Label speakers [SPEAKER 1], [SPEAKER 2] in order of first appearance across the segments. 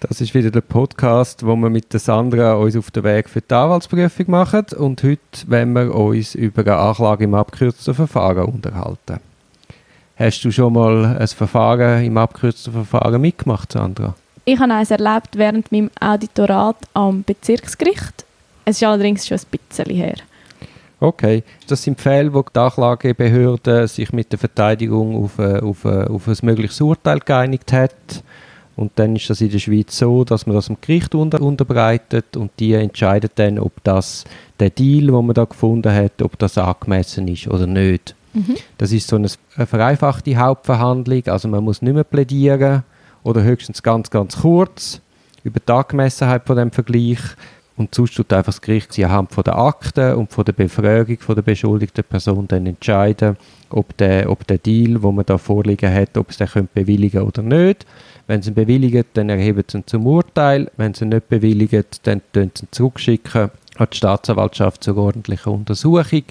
[SPEAKER 1] Das ist wieder der Podcast, wo wir mit der Sandra uns auf den Weg für die Anwaltsprüfung machen. Und heute wollen wir uns über eine Anklage im abgekürzten Verfahren unterhalten. Hast du schon mal ein Verfahren im abgekürzten Verfahren mitgemacht, Sandra?
[SPEAKER 2] Ich habe eines erlebt während meinem Auditorat am Bezirksgericht. Es ist allerdings schon ein bisschen her.
[SPEAKER 1] Okay, das sind Fälle, wo die Anklagebehörde sich mit der Verteidigung auf, ein, auf, ein, auf ein mögliches Urteil geeinigt hat. Und dann ist das in der Schweiz so, dass man das dem Gericht unter, unterbreitet und die entscheidet dann, ob das der Deal, den man da gefunden hat, ob das angemessen ist oder nicht. Mhm. Das ist so eine, eine vereinfachte Hauptverhandlung, also man muss nicht mehr plädieren oder höchstens ganz, ganz kurz über die Angemessenheit von dem Vergleich und sonst tut einfach das Gericht anhand von der Akten und von der Befragung von der beschuldigten Person dann entscheiden, ob der, ob der Deal, wo man da vorliegen hat, ob es den bewilligen oder nicht. Wenn sie ihn bewilligen, dann erheben sie ihn zum Urteil. Wenn sie ihn nicht bewilligen, dann schicken sie ihn zurückschicken an die Staatsanwaltschaft zur ordentlichen Untersuchung.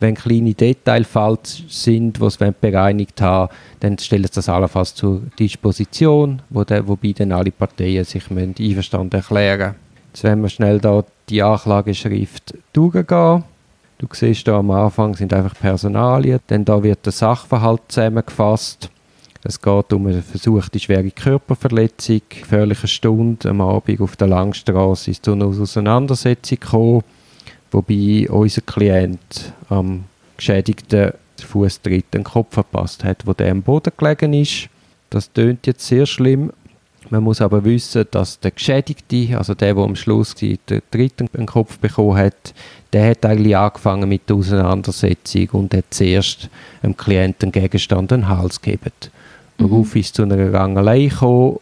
[SPEAKER 1] Wenn kleine Detailfälle sind, die sie bereinigt haben, dann stellen sie das allenfalls zur Disposition, wo der, wobei dann alle Parteien sich einverstanden erklären müssen. Jetzt werden wir schnell da die Anklageschrift durchgehen. Du siehst da am Anfang sind einfach Personalien, denn da wird der Sachverhalt zusammengefasst. Es geht um eine versuchte schwere Körperverletzung, gefährliche Stunde am Abend auf der Langstrasse ist zu einer Auseinandersetzung gekommen, wobei unser Klient am geschädigten Fußtritt den Kopf verpasst hat, wo der am Boden gelegen ist. Das tönt jetzt sehr schlimm, man muss aber wissen, dass der Geschädigte, also der, der am Schluss den dritten Kopf bekommen hat, der hat eigentlich angefangen mit der Auseinandersetzung und hat zuerst dem Klienten Gegenstand den Hals gegeben. Worauf mhm. ist zu einer Rangelei gekommen,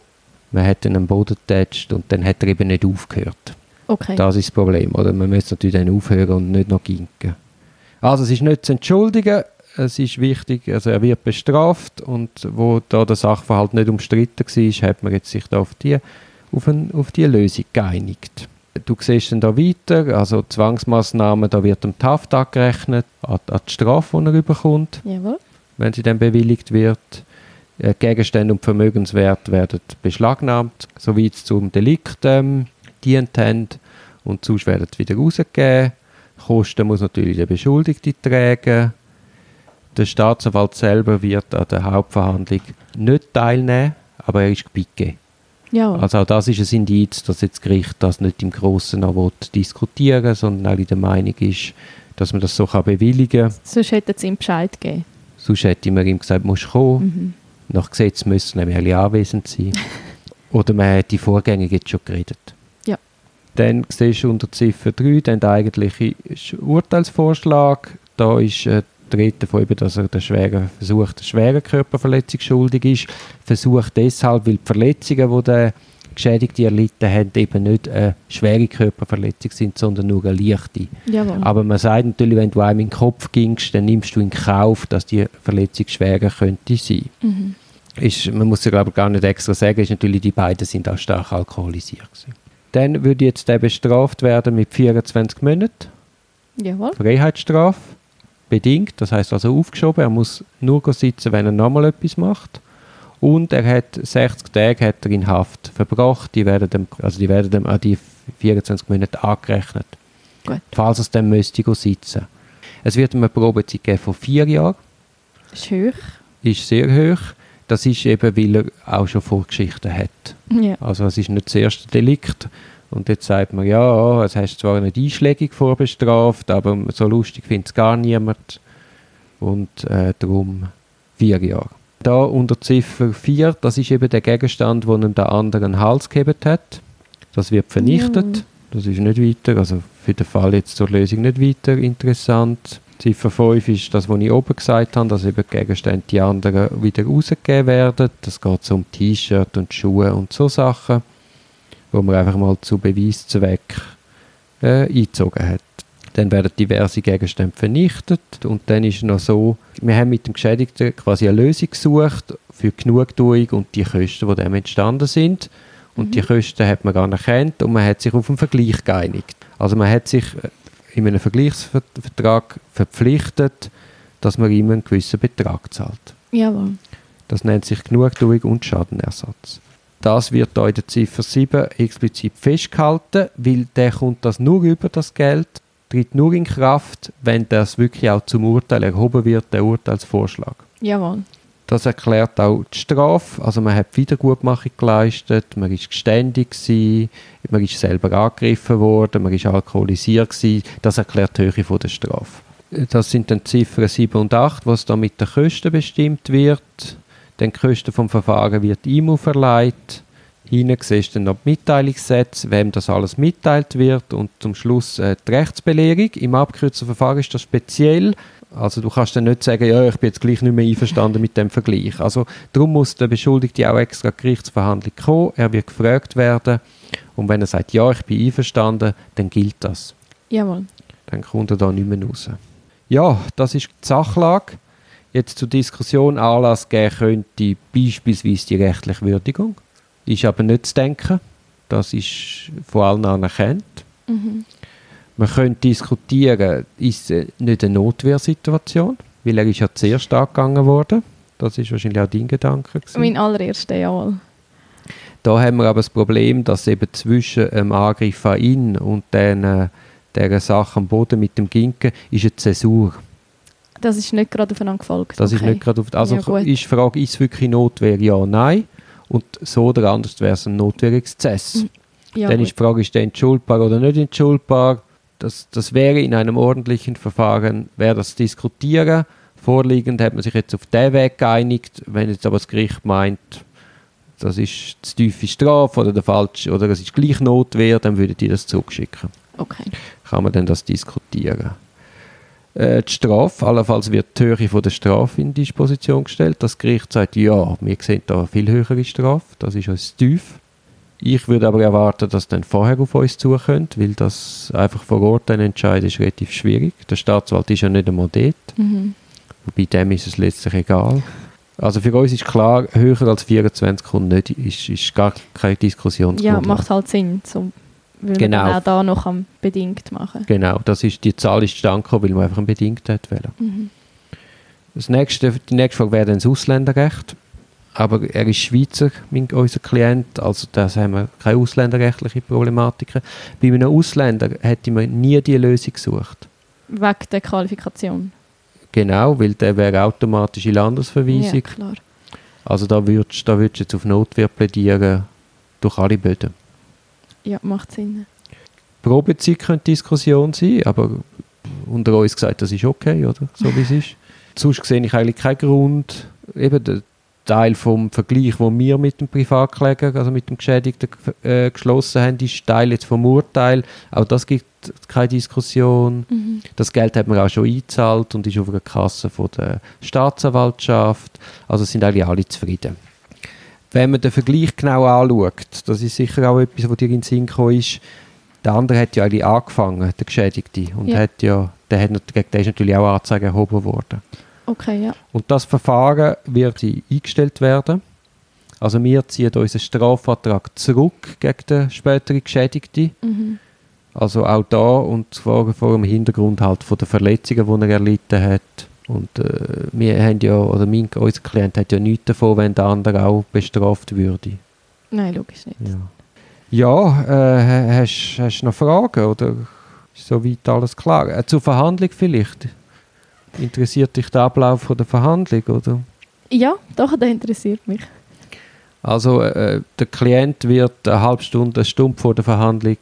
[SPEAKER 1] man hat ihn am Boden getatscht und dann hat er eben nicht aufgehört.
[SPEAKER 2] Okay.
[SPEAKER 1] Das ist das Problem, oder? Man müsste natürlich dann aufhören und nicht noch ginken. Also es ist nicht zu entschuldigen, es ist wichtig, also er wird bestraft und wo da der Sachverhalt nicht umstritten war, hat man jetzt sich da auf die, auf, ein, auf die Lösung geeinigt. Du siehst dann da weiter, also Zwangsmaßnahmen, da wird dem Taft angerechnet, an, an die Strafe, die er überkommt,
[SPEAKER 2] Jawohl.
[SPEAKER 1] wenn sie dann bewilligt wird. Äh, Gegenstände und Vermögenswert werden beschlagnahmt, soweit es zum Delikt ähm, dient haben und sonst werden sie wieder rausgegeben. Kosten muss natürlich der Beschuldigte tragen der Staatsanwalt selber wird an der Hauptverhandlung nicht teilnehmen, aber er ist gebeten.
[SPEAKER 2] Ja.
[SPEAKER 1] Also auch das ist ein Indiz, dass jetzt das Gericht das nicht im Großen noch diskutieren will, sondern auch der Meinung ist, dass man das so kann bewilligen kann.
[SPEAKER 2] Sonst hätte es ihm Bescheid gegeben.
[SPEAKER 1] Sonst hätte man ihm gesagt, musst kommen. Mhm. Nach Gesetz müssen nämlich anwesend sein. Oder man hat die Vorgänge jetzt schon geredet.
[SPEAKER 2] Ja.
[SPEAKER 1] Dann siehst du unter Ziffer 3 den eigentlichen Urteilsvorschlag. Da ist äh, vertreten davon, dass er der schweren, versucht, der schweren Körperverletzung schuldig ist. Versucht deshalb, weil die Verletzungen, die der Geschädigte erlitten hat, eben nicht eine schwere Körperverletzung sind, sondern nur eine leichte.
[SPEAKER 2] Jawohl.
[SPEAKER 1] Aber man sagt natürlich, wenn du einem in den Kopf gingst, dann nimmst du in Kauf, dass die Verletzung schwerer könnte sein. Mhm. Ist, man muss ja glaube ich gar nicht extra sagen, ist natürlich, die beiden sind auch stark alkoholisiert gewesen. Dann würde jetzt der bestraft werden mit 24 Monaten.
[SPEAKER 2] Jawohl.
[SPEAKER 1] Freiheitsstrafe bedingt, das heißt also aufgeschoben. Er muss nur sitzen, wenn er nochmal etwas macht. Und er hat 60 Tage hat er in Haft verbracht. Die werden dem, also die werden dem an die 24 Monate angerechnet.
[SPEAKER 2] Gut.
[SPEAKER 1] Falls er dann müsste sitzen. Es wird eine Probezeit geben von vier Jahren.
[SPEAKER 2] Ist hoch.
[SPEAKER 1] Ist sehr hoch. Das ist eben, weil er auch schon Vorgeschichten hat.
[SPEAKER 2] Ja.
[SPEAKER 1] Also es ist nicht das erste Delikt. Und jetzt sagt man, ja, es hast zwar eine Einschlägung vorbestraft, aber so lustig findet es gar niemand. Und äh, darum vier Jahre. Da unter Ziffer 4, das ist eben der Gegenstand, der einem der anderen Hals gegeben hat. Das wird vernichtet. Ja. Das ist nicht weiter, also für den Fall jetzt zur Lösung nicht weiter interessant. Ziffer 5 ist das, was ich oben gesagt habe, dass eben Gegenstände die anderen wieder rausgegeben werden. Das geht so um T-Shirt und Schuhe und so Sachen wo man einfach mal zu Beweiszweck äh, eingezogen hat. Dann werden diverse Gegenstände vernichtet und dann ist es noch so, wir haben mit dem Geschädigten quasi eine Lösung gesucht für Genugtuung und die Kosten, die dem entstanden sind. Und mhm. die Kosten hat man gar nicht erkannt und man hat sich auf einen Vergleich geeinigt. Also man hat sich äh, in einem Vergleichsvertrag verpflichtet, dass man ihm einen gewissen Betrag zahlt.
[SPEAKER 2] Jawohl.
[SPEAKER 1] Das nennt sich Genugtuung und Schadenersatz. Das wird da in der Ziffer 7 explizit festgehalten, weil der kommt das nur über das Geld, tritt nur in Kraft, wenn das wirklich auch zum Urteil erhoben wird, der Urteilsvorschlag.
[SPEAKER 2] Jawohl.
[SPEAKER 1] Das erklärt auch die Strafe. Also man hat Wiedergutmachung geleistet, man ist geständig gewesen, man ist selber angegriffen worden, man ist alkoholisiert gewesen. Das erklärt die Höhe von der Strafe. Das sind dann Ziffern 7 und 8, was da mit den Kosten bestimmt wird. Dann die Kosten vom Verfahren wird ihm auferlegt. Hinten siehst du dann noch die Mitteilungssätze, wem das alles mitteilt wird und zum Schluss äh, die Rechtsbelehrung. Im abgekürzten Verfahren ist das speziell. Also du kannst dann nicht sagen, ja, ich bin jetzt gleich nicht mehr einverstanden mit dem Vergleich. Also darum muss der Beschuldigte auch extra Gerichtsverhandlung kommen. Er wird gefragt werden und wenn er sagt, ja, ich bin einverstanden, dann gilt das.
[SPEAKER 2] Jawohl.
[SPEAKER 1] Dann kommt er da nicht mehr raus. Ja, das ist die Sachlage. Jetzt zur Diskussion Anlass geben könnte beispielsweise die rechtliche Würdigung. Ist aber nicht zu denken. Das ist von allen anerkannt.
[SPEAKER 2] Mhm.
[SPEAKER 1] Man könnte diskutieren, ist es nicht eine Notwehrsituation? Weil er ist ja zuerst angegangen worden. Das ist wahrscheinlich auch dein Gedanke. Gewesen.
[SPEAKER 2] Mein allererster, jawohl.
[SPEAKER 1] Da haben wir aber das Problem, dass eben zwischen dem Angriff an ihn und den, äh, dieser Sache am Boden mit dem Ginken ist eine Zäsur.
[SPEAKER 2] Das ist nicht gerade aufeinander gefolgt.
[SPEAKER 1] Das ist
[SPEAKER 2] okay.
[SPEAKER 1] nicht gerade auf, also
[SPEAKER 2] Ja,
[SPEAKER 1] ist die Frage, ist es wirklich Notwehr? Ja, nein. Und so oder anders wäre es ein Notwehrexzess.
[SPEAKER 2] Ja,
[SPEAKER 1] Dann ist die Frage, ist der entschuldbar oder nicht entschuldbar? Das, das wäre in einem ordentlichen Verfahren, wäre das diskutieren. Vorliegend hat man sich jetzt auf den Weg geeinigt. Wenn jetzt aber das Gericht meint, das ist zu tiefe Strafe oder der falsche, oder es ist gleich Notwehr, dann würden die das zurückschicken.
[SPEAKER 2] Okay.
[SPEAKER 1] Kann man dann das diskutieren. Äh, die Strafe, allenfalls wird die Höhe von der Strafe in Disposition gestellt. Das Gericht sagt, ja, wir sehen da eine viel höhere Strafe, das ist uns tief. Ich würde aber erwarten, dass dann vorher auf uns zukommt, weil das einfach vor Ort dann entscheiden ist relativ schwierig. Der Staatsanwalt ist ja nicht einmal dort.
[SPEAKER 2] Mhm.
[SPEAKER 1] Bei dem ist es letztlich egal. Also für uns ist klar, höher als 24 kommt nicht, ist, ist gar keine
[SPEAKER 2] Ja,
[SPEAKER 1] Diskussionsgrundlage.
[SPEAKER 2] macht halt Sinn, so, weil
[SPEAKER 1] Genau.
[SPEAKER 2] man auch da noch am bedingt machen.
[SPEAKER 1] Genau, das ist, die Zahl ist zustande gekommen, weil man einfach einen bedingt hat wollen.
[SPEAKER 2] Mhm.
[SPEAKER 1] Das nächste, die nächste Frage wäre dann das Ausländerrecht. Aber er ist Schweizer, mein, unser Klient, also da haben wir keine ausländerrechtliche Problematiken. Bei einem Ausländer hätte man nie die Lösung gesucht.
[SPEAKER 2] Wegen der Qualifikation.
[SPEAKER 1] Genau, weil der wäre automatisch in
[SPEAKER 2] Ja,
[SPEAKER 1] Landesverweisung.
[SPEAKER 2] klar.
[SPEAKER 1] Also da würdest da würdest du jetzt auf Notwehr plädieren, durch alle Böden.
[SPEAKER 2] Ja, macht Sinn.
[SPEAKER 1] Probezeit könnte Diskussion sein, aber unter uns gesagt, das ist okay, oder? So wie es ist. Sonst sehe ich eigentlich keinen Grund. Eben der Teil vom Vergleich, wo wir mit dem Privatkläger, also mit dem Geschädigten äh, geschlossen haben, ist Teil jetzt vom Urteil. Auch das gibt keine Diskussion.
[SPEAKER 2] Mhm.
[SPEAKER 1] Das Geld hat man auch schon eingezahlt und ist auf einer Kasse von der Staatsanwaltschaft. Also sind eigentlich alle zufrieden. Wenn man den Vergleich genau anschaut, das ist sicher auch etwas, was dir in den Sinn gekommen ist, der andere hat ja eigentlich angefangen, der Geschädigte, und
[SPEAKER 2] Ja.
[SPEAKER 1] hat ja, der hat, den ist natürlich auch Anzeige erhoben worden.
[SPEAKER 2] Okay, ja.
[SPEAKER 1] Und das Verfahren wird eingestellt werden. Also wir ziehen unseren Strafvertrag zurück gegen den späteren Geschädigten.
[SPEAKER 2] Mhm.
[SPEAKER 1] Also auch da und zwar vor dem Hintergrund halt von den Verletzungen, die er erlitten hat. Und äh, wir haben ja, oder mein, unser Klient hat ja nichts davon, wenn der andere auch bestraft würde.
[SPEAKER 2] Nein, logisch nicht.
[SPEAKER 1] Ja, ja äh, ha- hast, hast du noch Fragen oder ist soweit alles klar? Äh, zur Verhandlung vielleicht? Interessiert dich der Ablauf von der Verhandlung, oder?
[SPEAKER 2] Ja, doch, das interessiert mich.
[SPEAKER 1] Also äh, der Klient wird eine halbe Stunde, eine Stunde vor der Verhandlung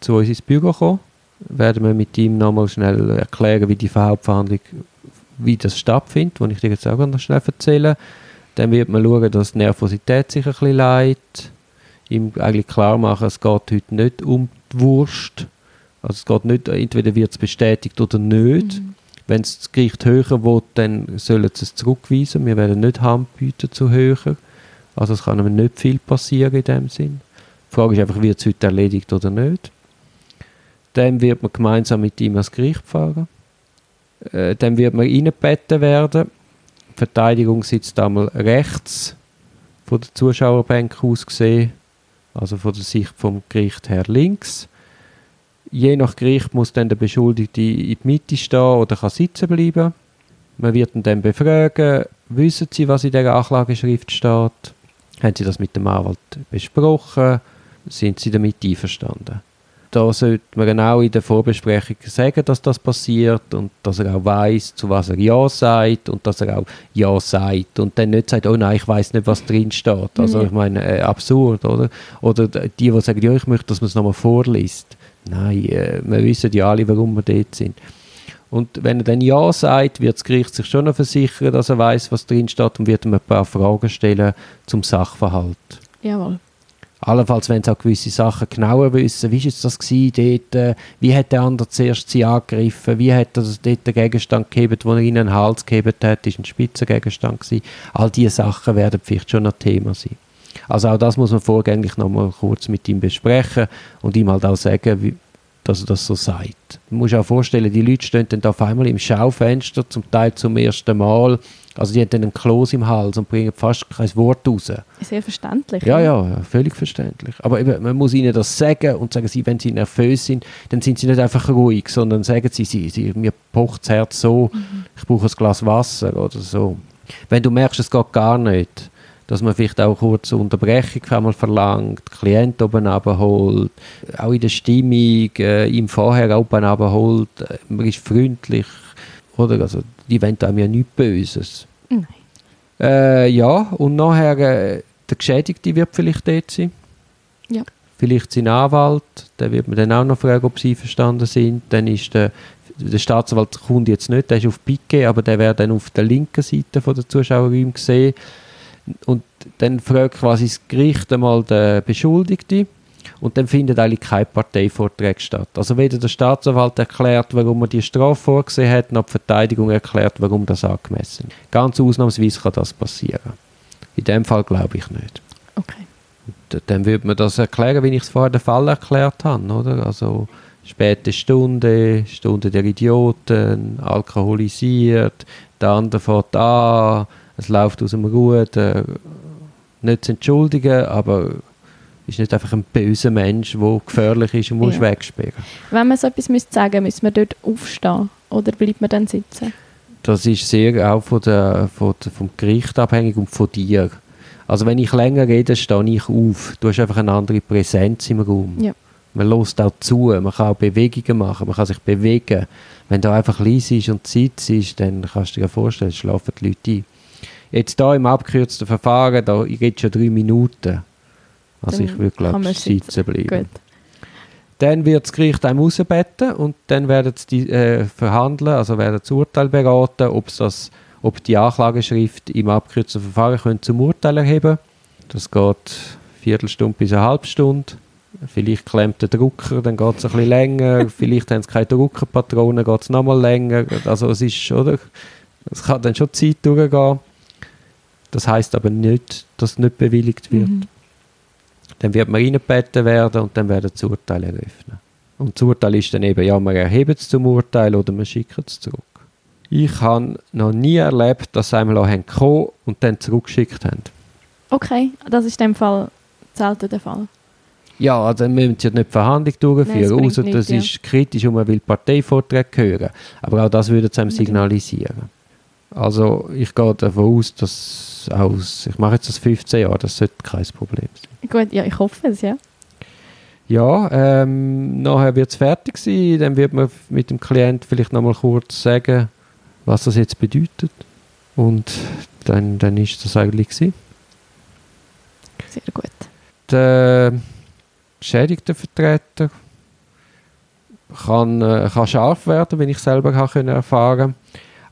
[SPEAKER 1] zu uns ins Büro kommen. Werden wir mit ihm nochmal schnell erklären, wie die Hauptverhandlung, wie das stattfindet, was ich dir jetzt auch noch schnell erzählen. Dann wird man schauen, dass die Nervosität sich ein bisschen leidet. Ihm eigentlich klar machen, es geht heute nicht um die Wurst. Also es geht nicht, entweder wird es bestätigt oder nicht.
[SPEAKER 2] Mhm.
[SPEAKER 1] Wenn es das Gericht höher will, dann sollen sie es zurückweisen. Wir werden nicht Hand bieten zu höher. Also es kann aber nicht viel passieren in dem Sinn. Die Frage ist einfach, wird es heute erledigt oder nicht. Dann wird man gemeinsam mit ihm ans Gericht fahren. Äh, dann wird man reingebeten werden. Die Verteidigung sitzt einmal rechts von der Zuschauerbank aus gesehen, also von der Sicht vom Gericht her links. Je nach Gericht muss dann der Beschuldigte in die Mitte stehen oder kann sitzen bleiben. Man wird ihn dann befragen, wissen Sie, was in der Anklageschrift steht? Haben Sie das mit dem Anwalt besprochen? Sind Sie damit einverstanden? Da sollte man genau in der Vorbesprechung sagen, dass das passiert und dass er auch weiß, zu was er Ja sagt und dass er auch Ja sagt und dann nicht sagt, oh nein, ich weiß nicht, was drin steht. Also
[SPEAKER 2] Ja.
[SPEAKER 1] ich meine, äh, absurd, oder? Oder die, die sagen, ja, ich möchte, dass man es nochmal vorliest. Nein, äh, wir wissen ja alle, warum wir dort sind. Und wenn er dann Ja sagt, wird das Gericht sich schon noch versichern, dass er weiß, was drin steht und wird ihm ein paar Fragen stellen zum Sachverhalt.
[SPEAKER 2] Jawohl.
[SPEAKER 1] Allenfalls, wenn sie auch gewisse Sachen genauer wissen, wie war das gewesen, dort, äh, wie hat der andere zuerst sie angegriffen, wie hat er dort den Gegenstand gegeben, den er ihnen in den Hals gegeben hat, ist ein Spitzengegenstand gewesen. All diese Sachen werden vielleicht schon ein Thema sein. Also auch das muss man vorgängig noch mal kurz mit ihm besprechen und ihm halt auch sagen, wie, dass er das so sagt. Du musst dir auch vorstellen, die Leute stehen dann da auf einmal im Schaufenster, zum Teil zum ersten Mal, also die haben dann einen Kloß im Hals und bringen fast kein Wort raus.
[SPEAKER 2] Sehr verständlich.
[SPEAKER 1] Ja, ja, ja, völlig verständlich. Aber eben, man muss ihnen das sagen und sagen sie, wenn sie nervös sind, dann sind sie nicht einfach ruhig, sondern sagen sie, sie, sie mir pocht das Herz so, ich brauche ein Glas Wasser oder so. Wenn du merkst, es geht gar nicht, dass man vielleicht auch kurz eine Unterbrechung einmal verlangt, den Klient oben abholt, auch in der Stimmung, äh, ihm vorher oben abholt, äh, man ist freundlich, oder? Also, die wollen einem ja nichts Böses.
[SPEAKER 2] Nein.
[SPEAKER 1] Äh, ja, und nachher äh, der Geschädigte wird vielleicht dort sein.
[SPEAKER 2] Ja.
[SPEAKER 1] Vielleicht sein Anwalt, der wird man dann auch noch fragen, ob sie verstanden sind. Dann ist der, der Staatsanwalt kommt jetzt nicht, der ist auf Piquet, aber der wäre dann auf der linken Seite von der Zuschauerräume gesehen. Und dann fragt quasi das Gericht einmal den Beschuldigten und dann findet eigentlich kein Parteivortrag statt. Also weder der Staatsanwalt erklärt, warum er die Strafe vorgesehen hat, noch die Verteidigung erklärt, warum das angemessen ist. Ganz ausnahmsweise kann das passieren. In dem Fall glaube ich nicht.
[SPEAKER 2] Okay.
[SPEAKER 1] D- Dann würde man das erklären, wie ich es vorher den Fall erklärt habe, oder? Also späte Stunde, Stunde der Idioten, alkoholisiert, der andere fährt an, es läuft aus dem Ruder, nicht zu entschuldigen, aber ist nicht einfach ein böser Mensch, der gefährlich ist und muss
[SPEAKER 2] Ja.
[SPEAKER 1] wegsperren.
[SPEAKER 2] Wenn man so etwas müsste sagen müsste, man dort aufstehen oder bleibt man dann sitzen?
[SPEAKER 1] Das ist sehr auch von der, von der, vom Gericht abhängig und von dir. Also wenn ich länger rede, stehe ich auf. Du hast einfach eine andere Präsenz im Raum.
[SPEAKER 2] Ja.
[SPEAKER 1] Man lässt auch zu, man kann auch Bewegungen machen, man kann sich bewegen. Wenn da einfach leise ist und Zeit ist, dann kannst du dir vorstellen, schlafen die Leute ein. Jetzt da im abgekürzten Verfahren, da geht schon drei Minuten. Also
[SPEAKER 2] Dann
[SPEAKER 1] ich würde, glaube ich, sitzen bleiben.
[SPEAKER 2] Gut.
[SPEAKER 1] Dann wird das Gericht einem rausbeten und dann werden sie äh, verhandeln, also werden das Urteil beraten, ob das, ob die Anklageschrift im abgekürzten Verfahren können zum Urteil erheben Das geht eine Viertelstunde bis eine halbe Stunde. Vielleicht klemmt der Drucker, dann geht es ein bisschen länger. Vielleicht haben sie keine Druckerpatronen, geht es nochmal länger. Also es ist, oder? Es kann dann schon Zeit durchgehen. Das heißt aber nicht, dass es nicht bewilligt wird.
[SPEAKER 2] Mhm.
[SPEAKER 1] Dann wird man reingebeten werden und dann werden das Urteil eröffnen. Und das Urteil ist dann eben, ja, wir erheben es zum Urteil oder wir schicken es zurück. Ich habe noch nie erlebt, dass sie einmal haben gekommen und dann zurückgeschickt haben.
[SPEAKER 2] Okay, das ist in dem Fall selten der Fall.
[SPEAKER 1] Ja, also dann müssen sie ja nicht die Verhandlung durchführen,
[SPEAKER 2] Nein, es
[SPEAKER 1] außer das
[SPEAKER 2] nichts,
[SPEAKER 1] ist kritisch und man will Parteivorträge hören. Aber auch das würde sie einem signalisieren. Also ich gehe davon aus, dass aus, ich mache jetzt das 15 Jahre, das sollte kein Problem sein.
[SPEAKER 2] Gut, ja, ich hoffe es, ja.
[SPEAKER 1] Ja, ähm, nachher wird es fertig sein, dann wird man mit dem Klient vielleicht nochmal kurz sagen, was das jetzt bedeutet. Und dann, dann ist das eigentlich gewesen.
[SPEAKER 2] Sehr gut.
[SPEAKER 1] Der Geschädigtenvertreter kann, äh, kann scharf werden, wenn ich selber erfahren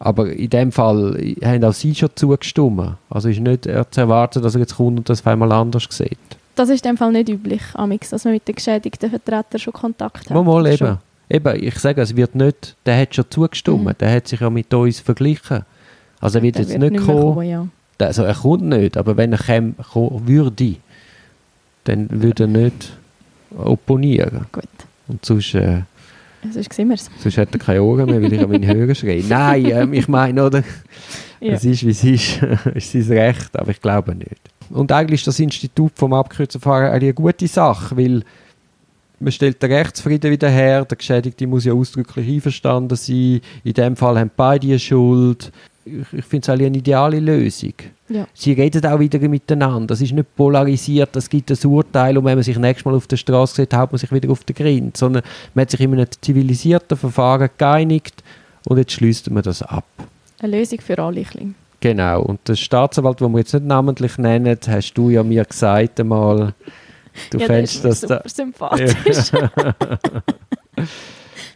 [SPEAKER 1] aber in dem Fall haben auch sie schon zugestimmt. Also ist nicht zu erwarten, dass er jetzt kommt und das auf einmal anders sieht.
[SPEAKER 2] Das ist in dem Fall nicht üblich, Amix, dass man mit den geschädigten Vertretern schon Kontakt hat.
[SPEAKER 1] Mal, mal eben.
[SPEAKER 2] schon?
[SPEAKER 1] Eben, ich sage, es wird nicht, der hat schon zugestimmt,
[SPEAKER 2] Mhm.
[SPEAKER 1] der hat sich ja mit uns verglichen. Also er wird
[SPEAKER 2] Der
[SPEAKER 1] jetzt nicht
[SPEAKER 2] mehr
[SPEAKER 1] kommen,
[SPEAKER 2] ja.
[SPEAKER 1] Also er kommt nicht, aber wenn er käme, kommen würde, dann würde er nicht opponieren.
[SPEAKER 2] Gut,
[SPEAKER 1] Und sonst, äh,
[SPEAKER 2] sonst sehen wir es.
[SPEAKER 1] sonst hat er keine Ohren mehr, weil ich an meinen Hörer schreie. Nein, ähm, ich meine, oder?
[SPEAKER 2] Ja.
[SPEAKER 1] Es ist, wie es ist. es ist sein Recht, aber ich glaube nicht. Und eigentlich ist das Institut vom abgekürzten Verfahren eigentlich eine gute Sache, weil man stellt den Rechtsfrieden wieder her, der Geschädigte muss ja ausdrücklich einverstanden sein, in dem Fall haben beide eine Schuld. Ich, ich finde es eine ideale Lösung.
[SPEAKER 2] Ja.
[SPEAKER 1] Sie reden auch wieder miteinander. Es ist nicht polarisiert, es gibt ein Urteil und wenn man sich nächstes Mal auf der Straße sieht, haut man sich wieder auf den Grind. Sondern man hat sich in einem zivilisierten Verfahren geeinigt und jetzt schließt man das ab.
[SPEAKER 2] Eine Lösung für alle. ein.
[SPEAKER 1] Genau. Und der Staatsanwalt, den wir jetzt nicht namentlich nennen, hast du ja mir gesagt einmal, du
[SPEAKER 2] ja,
[SPEAKER 1] fändest das
[SPEAKER 2] ist
[SPEAKER 1] da.
[SPEAKER 2] super sympathisch.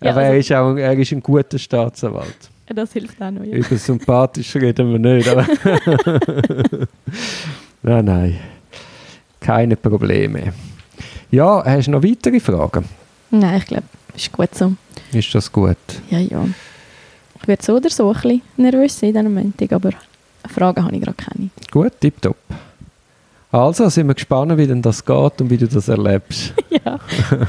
[SPEAKER 2] Ja,
[SPEAKER 1] Aber er,
[SPEAKER 2] also-
[SPEAKER 1] ist auch, er ist ein guter Staatsanwalt.
[SPEAKER 2] Das hilft auch noch. Ja.
[SPEAKER 1] Über sympathisch reden wir nicht. Aber nein, nein. Keine Probleme. Ja, hast du noch weitere Fragen?
[SPEAKER 2] Nein, ich glaube, ist gut so.
[SPEAKER 1] Ist das gut?
[SPEAKER 2] Ja, ja. Ich werde so oder so ein bisschen nervös sein in diesem Moment, aber Fragen habe ich gerade keine.
[SPEAKER 1] Gut, tipptopp. Also sind wir gespannt, wie denn das geht und wie du das erlebst.
[SPEAKER 2] ja.